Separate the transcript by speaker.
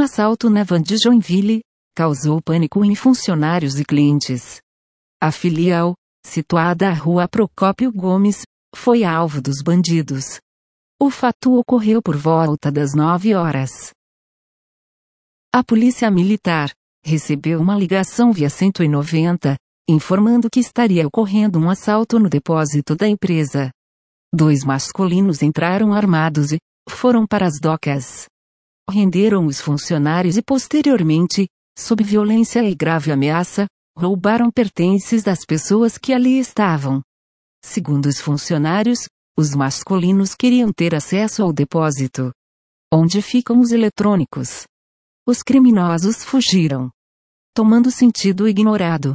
Speaker 1: assalto na van de Joinville causou pânico em funcionários e clientes. A filial, situada à rua Procópio Gomes, foi alvo dos bandidos. O fato ocorreu por volta das 9 horas. A polícia militar recebeu uma ligação via 190, informando que estaria ocorrendo um assalto no depósito da empresa. Dois masculinos entraram armados e foram para as docas. Renderam os funcionários e posteriormente, sob violência e grave ameaça, roubaram pertences das pessoas que ali estavam. Segundo os funcionários, os masculinos queriam ter acesso ao depósito. Onde ficam os eletrônicos? Os criminosos fugiram. Tomando sentido ignorado.